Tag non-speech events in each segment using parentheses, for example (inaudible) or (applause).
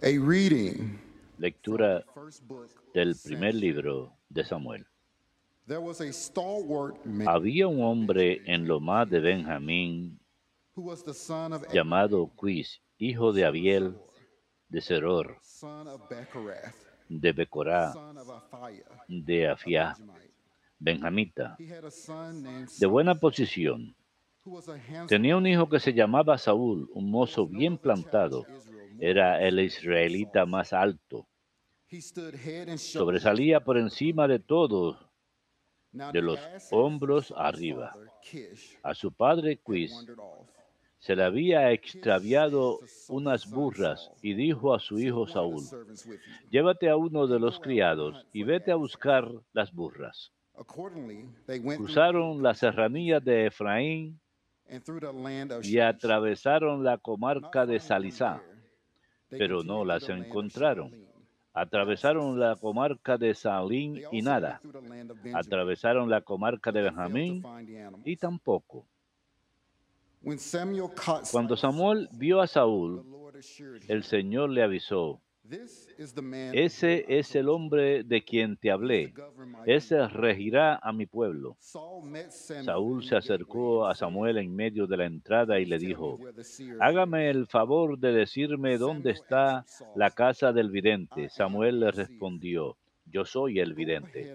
A reading Lectura del primer libro de Samuel. There was a stalwart man Había un hombre en lo más de Benjamín llamado Quis, hijo de Abiel, de Seror, de Becorá, de Afiá, benjamita, de buena posición. Tenía un hijo que se llamaba Saúl, un mozo bien plantado. Era el israelita más alto. Sobresalía por encima de todos de los hombros arriba. A su padre Quis se le había extraviado unas burras y dijo a su hijo Saúl, llévate a uno de los criados y vete a buscar las burras. Cruzaron la serranía de Efraín y atravesaron la comarca de Salisá. Pero no las encontraron. Atravesaron la comarca de Salín y nada. Atravesaron la comarca de Benjamín y tampoco. Cuando Samuel vio a Saúl, el Señor le avisó, Ese es el hombre de quien te hablé, ese people." regirá a mi pueblo. Saúl se acercó a Samuel en medio de la entrada y le "Please tell me dijo, hágame el favor de decirme dónde está la casa del vidente. Samuel le respondió, yo soy el vidente.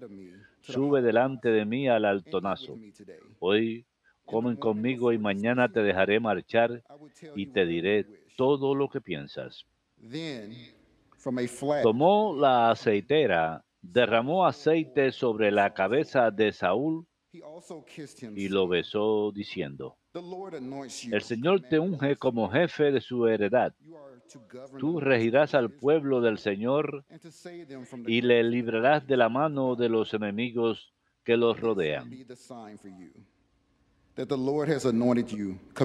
Sube delante de mí al altonazo. Hoy comen conmigo y mañana te dejaré marchar y te diré you wish." todo lo que piensas. Tomó la aceitera, derramó aceite sobre la cabeza de Saúl y lo besó diciendo, el Señor te unge como jefe de su heredad. Tú regirás al pueblo del Señor y le librarás de la mano de los enemigos que los rodean.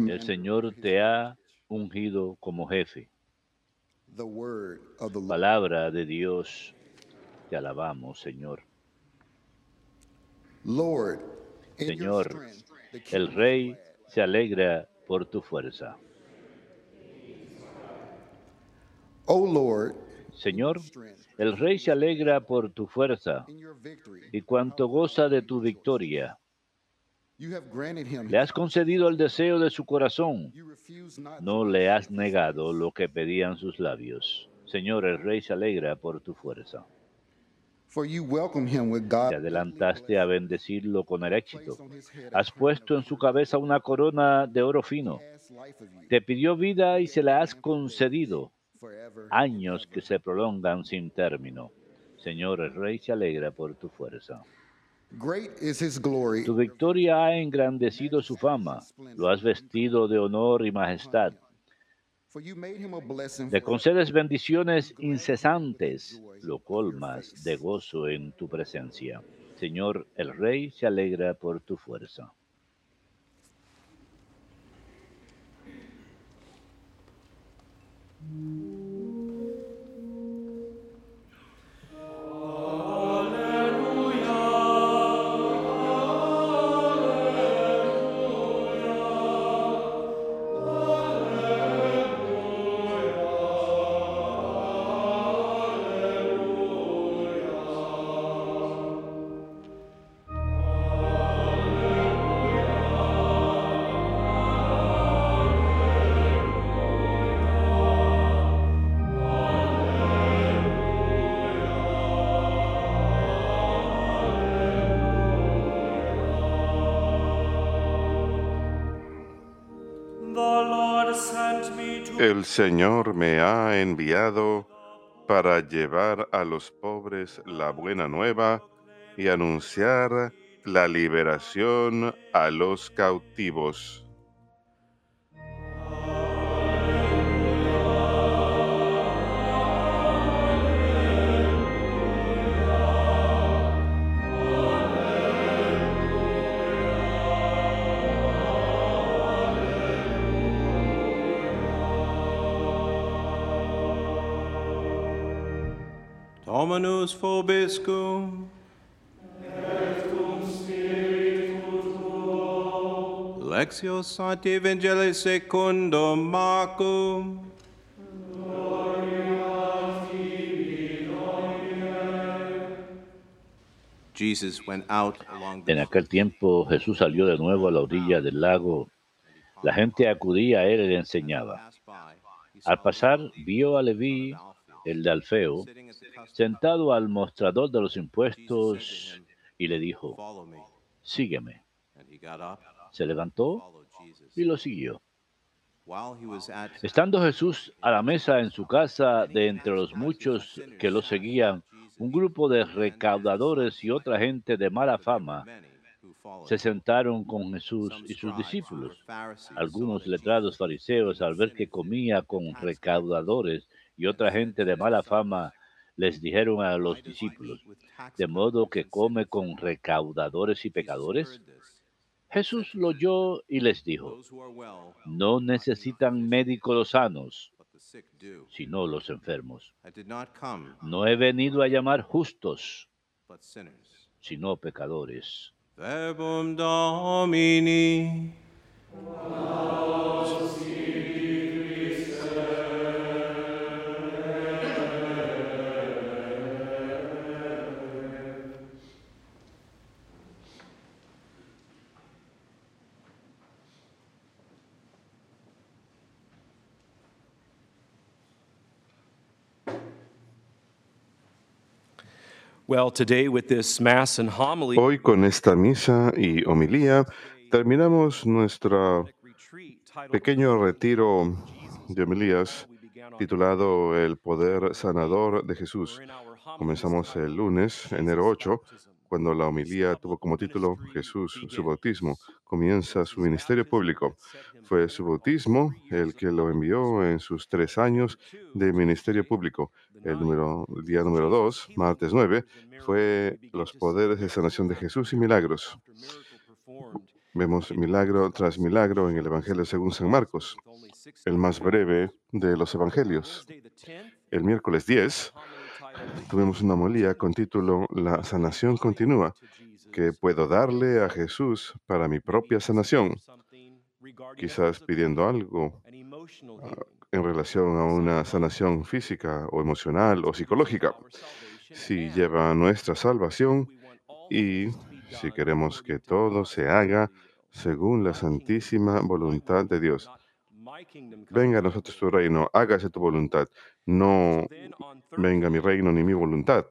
El Señor te ha ungido como jefe. the word of the Lord. Palabra de Dios, te alabamos, Señor. Señor, El rey se alegra por tu fuerza. Señor, el rey se alegra por tu fuerza y cuanto goza de tu victoria. Le has concedido el deseo de su corazón. No le has negado lo que pedían sus labios. Señor, el rey se alegra por tu fuerza. For you welcome him with God. Te adelantaste a bendecirlo con el éxito. Has puesto en su cabeza una corona de oro fino. Te pidió vida y se la has concedido. Años que se prolongan sin término. Señor, el rey se alegra por tu fuerza. Tu victoria ha engrandecido su fama. Lo has vestido de honor y majestad. Le concedes bendiciones incesantes. Lo colmas de gozo en tu presencia. Señor, el rey se alegra por tu fuerza. El Señor me ha enviado para llevar a los pobres la buena nueva y anunciar la liberación a los cautivos. Dominus vobiscum. Et cum spiritu tuo. Lectio Sancti Evangelii secundum Marcum. En aquel tiempo Jesús salió de nuevo a la orilla del lago. La gente acudía a él y le enseñaba. Al pasar vio a Leví, el de sentado al mostrador de los impuestos y le dijo, sígueme. Se levantó y lo siguió. Estando Jesús a la mesa en su casa, de entre los muchos que lo seguían, un grupo de recaudadores y otra gente de mala fama se sentaron con Jesús y sus discípulos. Algunos letrados fariseos, al ver que comía con recaudadores y otra gente de mala fama, les dijeron a los discípulos, ¿de modo que come con recaudadores y pecadores? Jesús lo oyó y les dijo, no necesitan médicos los sanos, sino los enfermos. No he venido a llamar justos, sino pecadores. Domini. Hoy con esta misa y homilía terminamos nuestro pequeño retiro de homilías titulado El Poder Sanador de Jesús. Comenzamos el lunes, enero 8, cuando la homilía tuvo como título Jesús, su bautismo, comienza su ministerio público. Fue su bautismo el que lo envió en sus tres años de ministerio público. El, número, día número 2, martes 9, fue los poderes de sanación de Jesús y milagros. Vemos milagro tras milagro en el Evangelio según San Marcos, el más breve de los evangelios. Wednesday the 10th, El miércoles 10 homily titled tuvimos una homilía con título La sanación continúa, que puedo darle a Jesús para mi propia sanación, quizás pidiendo algo ah, en relación a una sanación física o emocional o psicológica. Si lleva a nuestra salvación y si queremos que todo se haga según la santísima voluntad de Dios. Venga a nosotros tu reino, hágase tu voluntad, no venga mi reino ni mi voluntad.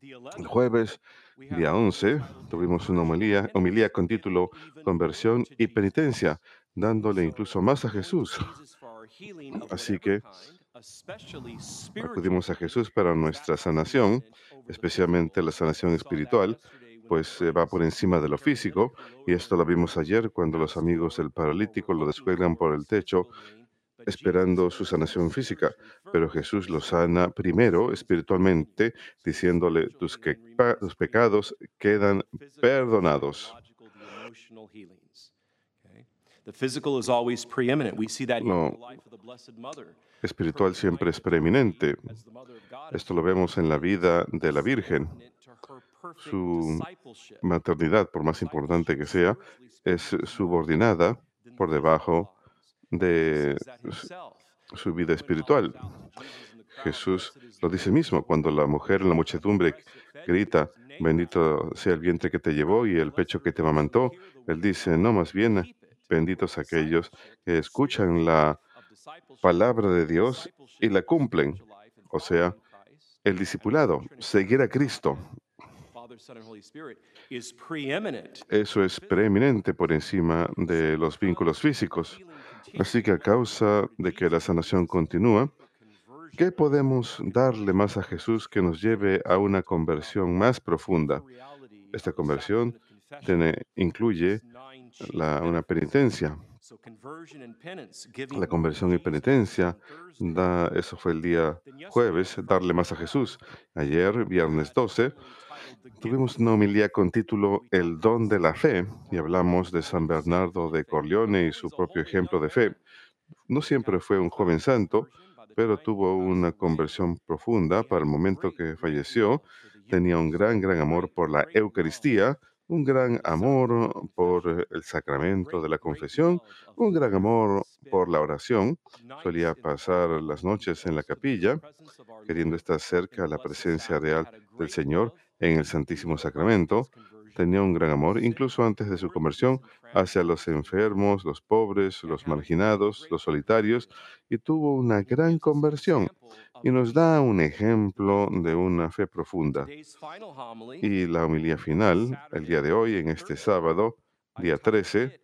El 11th, jueves, día a 11, titled tuvimos una homilía, homilía con título Conversión y penitencia, dándole incluso más a Jesús. Así que Acudimos a Jesús para nuestra sanación, especialmente la sanación espiritual, pues eh, va por encima de lo físico, y esto lo vimos ayer cuando los amigos del paralítico lo descuelgan por el techo esperando su sanación física, pero Jesús lo sana primero espiritualmente, diciéndole, tus, que- tus pecados quedan perdonados. Lo Mother. espiritual siempre es preeminente. Esto lo vemos en la vida de la Virgen. Su Maternidad, por más importante que sea, es subordinada por debajo de su vida espiritual. Jesús lo dice mismo cuando la mujer en la muchedumbre grita, bendito sea el vientre que te llevó y el pecho que te amamantó. Él dice, no, más bien, benditos aquellos que escuchan la palabra de Dios y la cumplen. O sea, el discipulado, seguir a Cristo. Eso es preeminente por encima de los vínculos físicos. Así que a causa de que la sanación continúa, ¿qué podemos darle más a Jesús que nos lleve a una conversión más profunda? Esta conversión tiene, incluye la- una penitencia. La conversión y penitencia, da, eso fue el día jueves, darle más a Jesús. Ayer, viernes 12, tuvimos una homilía con título El don de la fe y hablamos de San Bernardo de Corleone y su propio ejemplo de fe. No siempre fue un joven santo, pero tuvo una conversión profunda para el momento que falleció. Tenía un gran, gran amor por la Eucaristía, un gran amor por el sacramento de la confesión, un gran amor por la oración. Solía pasar las noches en la capilla, queriendo estar cerca a la presencia real del Señor. en el Santísimo Sacramento, tenía un gran amor, incluso antes de su conversión, hacia los enfermos, los pobres, los marginados, los solitarios, y tuvo una gran conversión. Y nos da un ejemplo de una fe profunda. Y la homilía final, el día de hoy, en este sábado, día 13,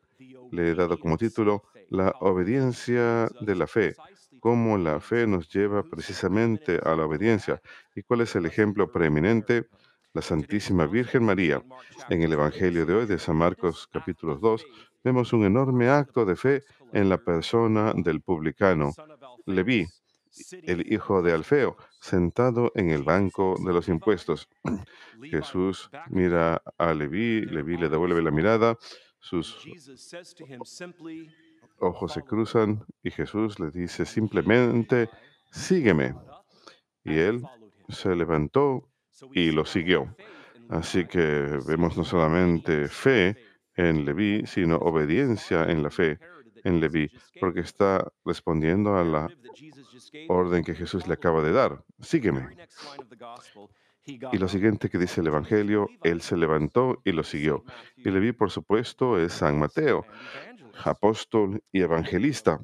le he dado como título La obediencia de la fe, cómo la fe nos lleva precisamente a la obediencia. y cuál es el ejemplo preeminente, la Santísima Virgen María. En el Evangelio de hoy de San Marcos capítulo 2 vemos un enorme acto de fe en la persona del publicano, Leví, el hijo de Alfeo, sentado en el banco de los impuestos. (clears throat) Jesús mira a Leví, Leví le devuelve la mirada, sus ojos se cruzan y Jesús le dice simplemente, sígueme. Y él se levantó y lo siguió. Así que vemos no solamente fe en Leví, sino obediencia en la fe en Leví, porque está respondiendo a la orden que Jesús le acaba de dar. Sígueme. Y lo siguiente que dice el Evangelio, él se levantó y lo siguió. Y Leví, por supuesto, es San Mateo, apóstol y evangelista,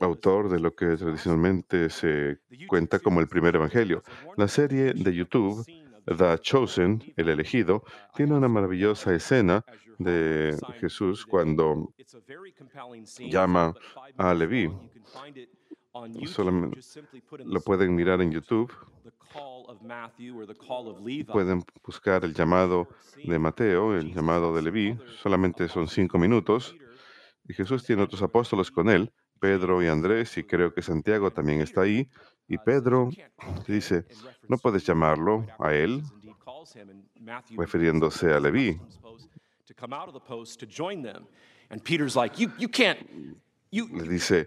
autor de lo que tradicionalmente se cuenta como el primer evangelio. La serie de YouTube, The Chosen, el elegido, tiene una maravillosa escena de Jesús cuando llama a Leví. Solamente lo pueden mirar en YouTube. Pueden buscar el llamado de Mateo, el llamado de Leví. Solamente son cinco minutos. Y Jesús tiene otros apóstoles con él, Pedro y Andrés, y creo que Santiago también está ahí. Y Pedro dice, no puedes llamarlo a él, refiriéndose a Leví. Le dice,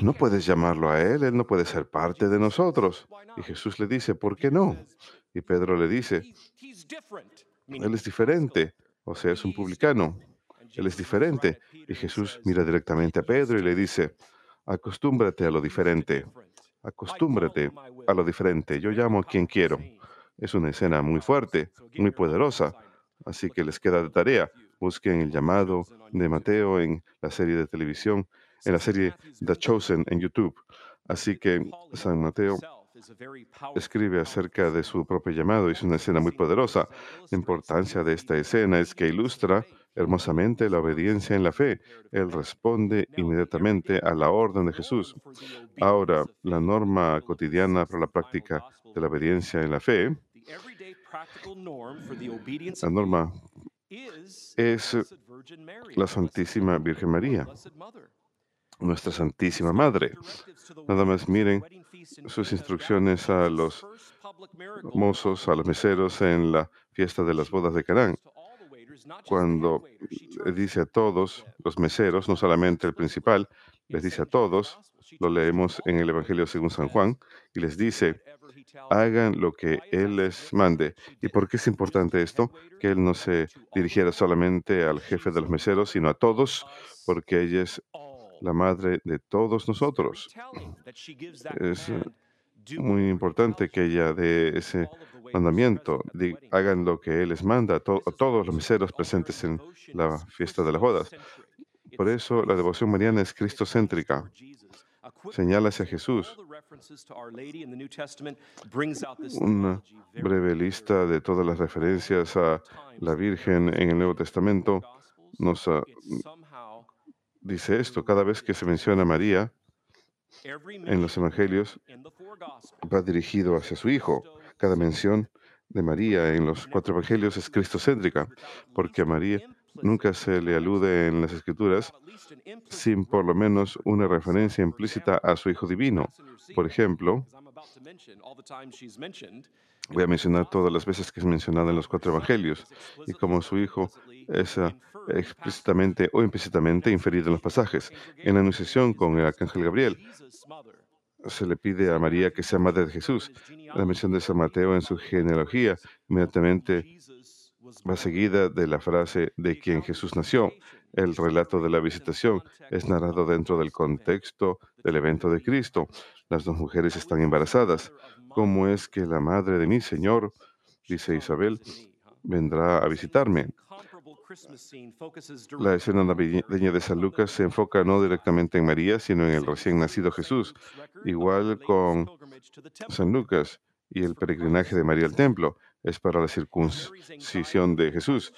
no puedes llamarlo a él, él no puede ser parte de nosotros. Y Jesús le dice, ¿por qué no? Y Pedro le dice, él es diferente, o sea, es un publicano. Él es diferente. Y Jesús mira directamente a Pedro y le dice, acostúmbrate a lo diferente. Acostúmbrate a lo diferente. Yo llamo a quien quiero. Es una escena muy fuerte, muy poderosa. Así que les queda de tarea. Busquen el llamado de Mateo en la serie de televisión, en la serie The Chosen en YouTube. Así que San Mateo escribe acerca de su propio llamado. Es una escena muy poderosa. La importancia de esta escena es que ilustra hermosamente la obediencia en la fe. Él responde inmediatamente a la orden de Jesús. Ahora, la norma cotidiana para la práctica de la obediencia en la fe, la norma es la Santísima Virgen María, nuestra Santísima Madre. Nada más miren sus instrucciones a los mozos, a los meseros en la fiesta de las bodas de Canaán cuando dice a todos los meseros, no solamente el principal, les dice a todos, lo leemos en el Evangelio según San Juan, y les dice, hagan lo que Él les mande. ¿Y por qué es importante esto? Que Él no se dirigiera solamente al jefe de los meseros, sino a todos, porque ella es la madre de todos nosotros. Es muy importante que ella dé ese mandamiento, hagan lo que Él les manda a, to- a todos los meseros presentes en la fiesta de las bodas. Por eso la devoción mariana es cristocéntrica. Señala hacia Jesús. Una breve lista de todas las referencias a la Virgen en el Nuevo Testamento nos ah, dice esto. Cada vez que se menciona a María en los evangelios, va dirigido hacia su Hijo. Cada mención de María en los cuatro evangelios es cristocéntrica, porque a María nunca se le alude en las escrituras sin por lo menos una referencia implícita a su Hijo Divino. Por ejemplo, voy a mencionar todas las veces que es mencionada en los cuatro evangelios y como su Hijo es ah, explícitamente o implícitamente inferido en los pasajes. En la anunciación con el arcángel Gabriel, se le pide a María que sea madre de Jesús. La mención de San Mateo en su genealogía inmediatamente va seguida de la frase de quien Jesús nació. El relato de la visitación es narrado dentro del contexto del evento de Cristo. Las dos mujeres están embarazadas. ¿Cómo es que la madre de mi Señor dice Isabel, vendrá a visitarme. La escena navideña de San Lucas se enfoca no directamente en María, sino en el recién nacido Jesús, igual con San Lucas y el peregrinaje de María al templo es para la circuncisión de Jesús.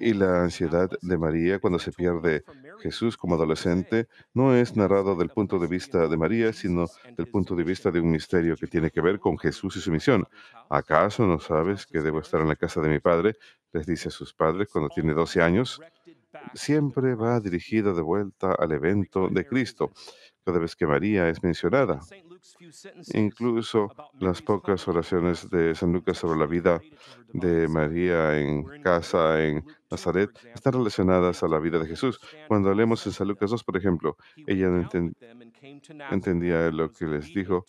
Y la ansiedad de María cuando se pierde Jesús como adolescente no es narrado del punto de vista de María, sino del punto de vista de un misterio que tiene que ver con Jesús y su misión. ¿Acaso no sabes que debo estar en la casa de mi padre? Les dice a sus padres cuando tiene 12 años. Siempre va dirigido de vuelta al evento de Cristo cada vez que María es mencionada. Incluso las pocas oraciones de San Lucas sobre la vida de María en casa en Nazaret están relacionadas a la vida de Jesús. Cuando leemos en San Lucas 2, por ejemplo, ella no enten- entendía lo que les dijo.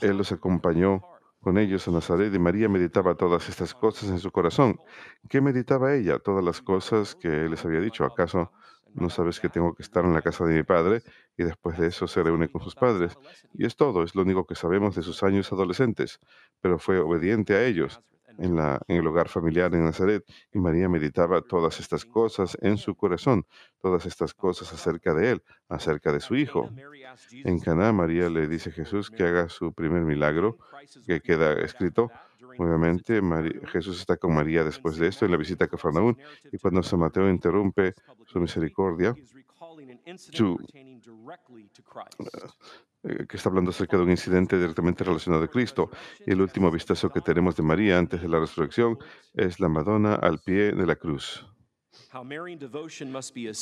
Él los acompañó con ellos a Nazaret y María meditaba todas estas cosas en su corazón. ¿Qué meditaba ella? Todas las cosas que él les había dicho. ¿Acaso no sabes que tengo que estar en la casa de mi padre? Y después de eso se reúne con sus padres. Y es todo, es lo único que sabemos de sus años adolescentes. Pero fue obediente a ellos en, la, en el hogar familiar en Nazaret. Y María meditaba todas estas cosas en su corazón, todas estas cosas acerca de él, acerca de su hijo. En Caná, María le dice a Jesús que haga su primer milagro, que queda escrito. Obviamente, Mari- Jesús está con María después de esto en la visita a Cafarnaún y cuando San Mateo interrumpe su misericordia, su- eh, que está hablando acerca de un incidente directamente relacionado a Cristo. Y el último vistazo que tenemos de María antes de la resurrección es la Madonna al pie de la cruz.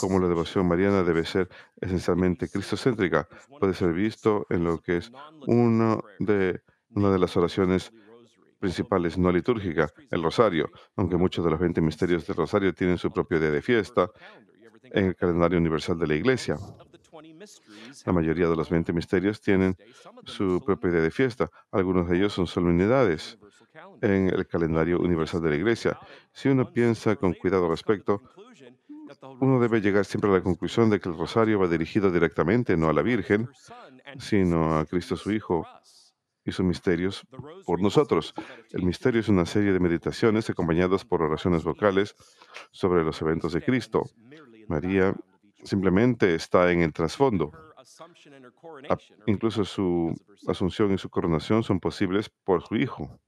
Como la devoción mariana debe ser esencialmente cristocéntrica, puede ser visto en lo que es uno de, una de las oraciones principales no litúrgica, el rosario, aunque muchos de los 20 misterios del rosario tienen su propio día de fiesta en el calendario universal de la Iglesia. La mayoría de los 20 misterios tienen su propio día de fiesta. Algunos de ellos son solemnidades en el calendario universal de la Iglesia. Si uno piensa con cuidado al respecto, uno debe llegar siempre a la conclusión de que el rosario va dirigido directamente no a la Virgen, sino a Cristo su Hijo y sus misterios por nosotros. El misterio es una serie de meditaciones acompañadas por oraciones vocales sobre los eventos de Cristo. María simplemente está en el trasfondo. Incluso su asunción y su coronación son posibles por su Hijo.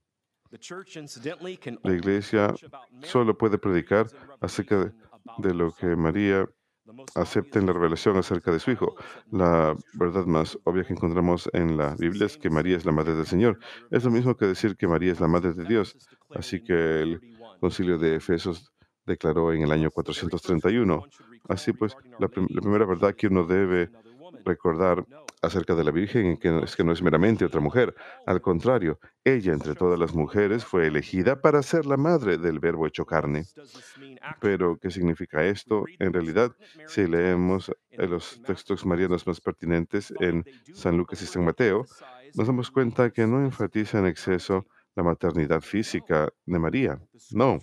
La Iglesia solo puede predicar acerca de, de lo que María acepta en la revelación acerca de su Hijo. La verdad más obvia que encontramos en la Biblia es que María es la Madre del Señor. Es lo mismo que decir que María es la Madre de Dios. Así que el concilio de Efesos declaró en el año 431. Así pues, la, prim- la primera verdad que uno debe recordar acerca de la Virgen es que, no- es meramente otra mujer. Al contrario, ella entre todas las mujeres fue elegida para ser la madre del Verbo hecho carne. Pero, ¿qué significa esto? En realidad, si leemos los textos marianos más pertinentes en San Lucas y San Mateo, nos damos cuenta que no enfatiza en exceso la maternidad física de María. No,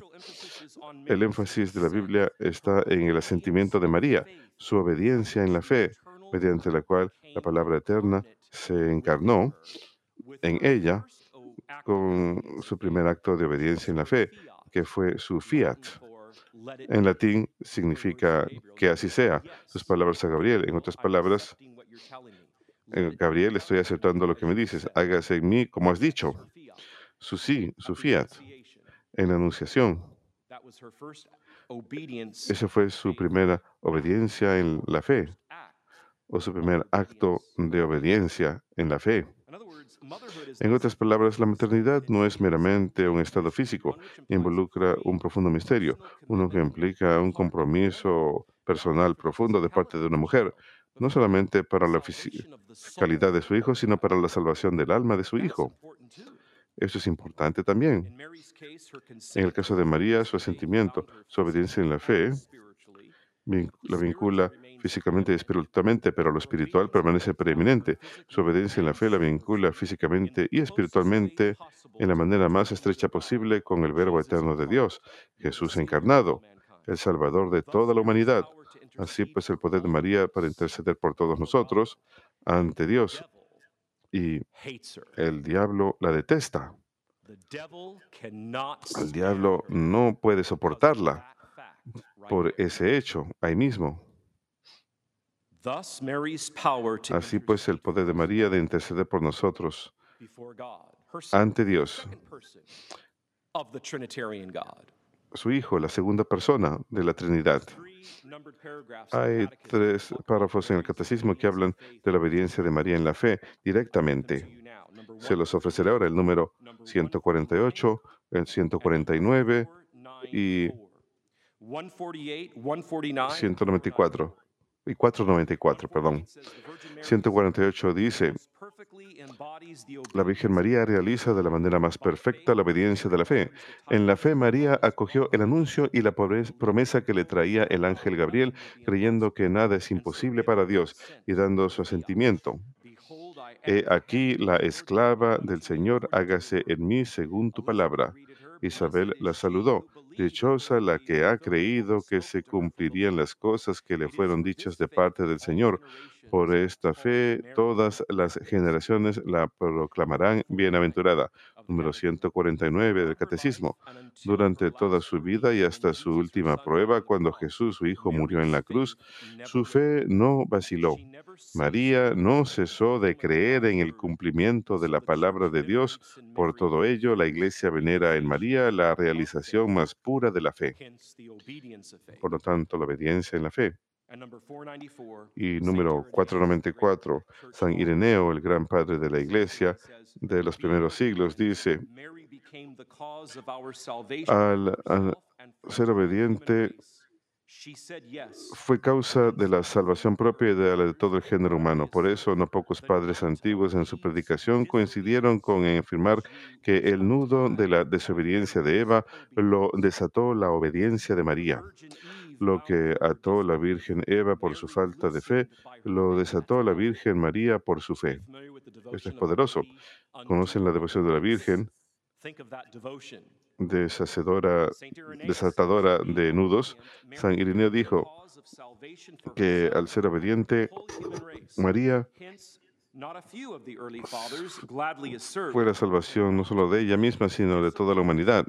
el énfasis de la Biblia está en el asentimiento de María, su obediencia en la fe, mediante la cual la palabra eterna se encarnó en ella con su primer acto de obediencia en la fe, que fue su fiat. En latín significa que así sea. Sus palabras a Gabriel. En otras palabras, eh, Gabriel, estoy aceptando lo que me dices. Hágase en mí como has dicho. Su sí, su fiat. En la anunciación. Esa fue su primera obediencia en la fe, o su primer acto de obediencia en la fe. En otras palabras, la maternidad no es meramente un estado físico, involucra un profundo misterio, uno que implica un compromiso personal profundo de parte de una mujer, no solamente para la fisicalidad de su hijo, sino para la salvación del alma de su hijo. Eso es importante también. En el caso de María, su asentimiento, su obediencia en la fe, la vincula físicamente y espiritualmente, pero lo espiritual permanece preeminente. Su obediencia en la fe la vincula físicamente y espiritualmente en la manera más estrecha posible con el Verbo eterno de Dios, Jesús encarnado, el Salvador de toda la humanidad. Así pues, el poder de María para interceder por todos nosotros ante Dios y el diablo la detesta. El diablo no puede soportarla por ese hecho ahí mismo. Así pues, el poder de María de interceder por nosotros ante Dios, su Hijo, la segunda persona de la Trinidad. Hay tres párrafos en el catecismo que hablan de la obediencia de María en la fe directamente. Se los ofreceré ahora el número number 148, el and number 149 y 148, 149, 194 y 494, perdón. 148 dice, la Virgen María realiza de la manera más perfecta la obediencia de la fe. En la fe María acogió el anuncio y la promesa que le traía el ángel Gabriel, creyendo que nada es imposible para Dios y dando su asentimiento. He aquí la esclava del Señor, hágase en mí según tu palabra. Isabel la saludó. Dichosa la que ha creído que se cumplirían las cosas que le fueron dichas de parte del Señor. Por esta fe todas las generaciones la proclamarán bienaventurada. Número 149 del Catecismo. Durante toda su vida y hasta su última prueba, cuando Jesús, su Hijo, murió en la cruz, su fe no vaciló. María no cesó de creer en el cumplimiento de la palabra de Dios. Por todo ello, la Iglesia venera en María la realización más pura de la fe. Por lo tanto, la obediencia en la fe. Y número 494, San Ireneo, el gran padre de la Iglesia de los primeros siglos, dice, al, al ser obediente fue causa de la salvación propia y de la de todo el género humano. Por eso, no pocos padres antiguos en su predicación coincidieron con afirmar que el nudo de la desobediencia de Eva lo desató la obediencia de María. Lo que ató la Virgen Eva por su falta de fe, lo desató la Virgen María por su fe. Esto es poderoso. ¿Conocen la devoción de la Virgen? Deshacedora, desatadora de nudos, San Irineo dijo que al ser obediente, María fue la salvación no solo de ella misma, sino de toda la humanidad.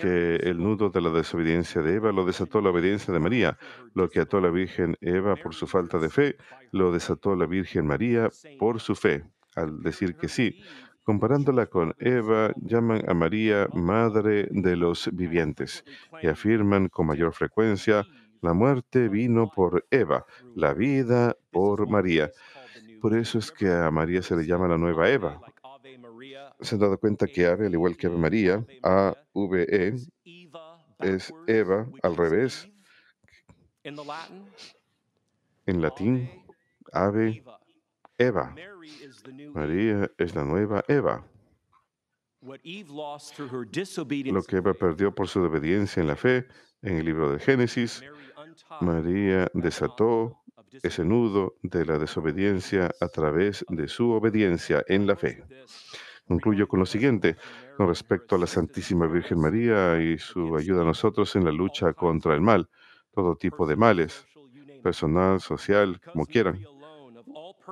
Que el nudo de la desobediencia de Eva lo desató la obediencia de María. Lo que ató a la Virgen Eva por su falta de fe, lo desató la Virgen María por su fe, al decir que sí. Comparándola con Eva, llaman a María Madre de los Vivientes y afirman con mayor frecuencia, la muerte vino por Eva, la vida por María. Por eso es que a María se le llama la nueva Eva. ¿Se han dado cuenta que Ave, al igual que Ave María, A-V-E, es Eva al revés? En latín, Ave, Eva. María es la nueva Eva. Lo que Eva perdió por su obediencia en la fe, en el libro de Génesis, María desató ese nudo de la desobediencia a través de su obediencia en la fe. Concluyo con lo siguiente, con respecto a la Santísima Virgen María y su ayuda a nosotros en la lucha contra el mal, todo tipo de males, personal, social, como quieran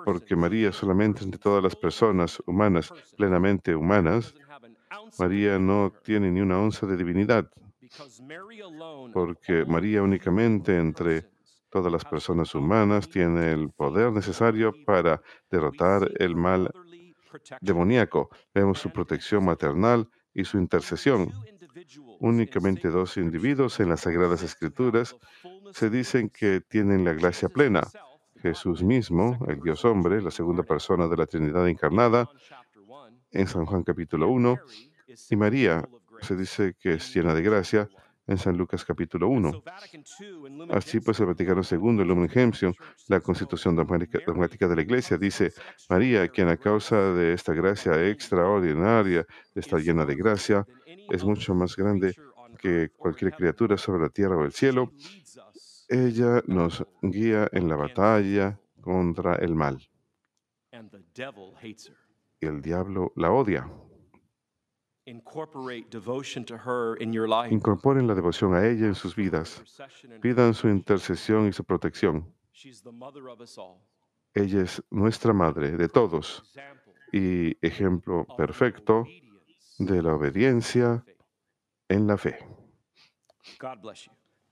porque María solamente entre todas las personas humanas, plenamente humanas, María no tiene ni una onza de divinidad, porque María únicamente entre todas las personas humanas tiene el poder necesario para derrotar el mal demoníaco. Vemos su protección maternal y su intercesión. Únicamente dos individuos en las Sagradas Escrituras se dicen que tienen la gracia plena. Jesús mismo, el Dios hombre, la segunda persona de la Trinidad encarnada, en San Juan capítulo 1, y María se dice que es llena de gracia en San Lucas capítulo 1. Así pues, el Vaticano II, el Lumen Gentium, la Constitución dogmática, de la Iglesia, dice, María, quien a causa de esta gracia extraordinaria, está llena de gracia, es mucho más grande que cualquier criatura sobre la tierra o el cielo, ella nos guía en la batalla contra el mal. Y el diablo la odia. Incorporen la devoción a ella en sus vidas. Pidan su intercesión y su protección. Ella es nuestra madre de todos y ejemplo perfecto de la obediencia en la fe.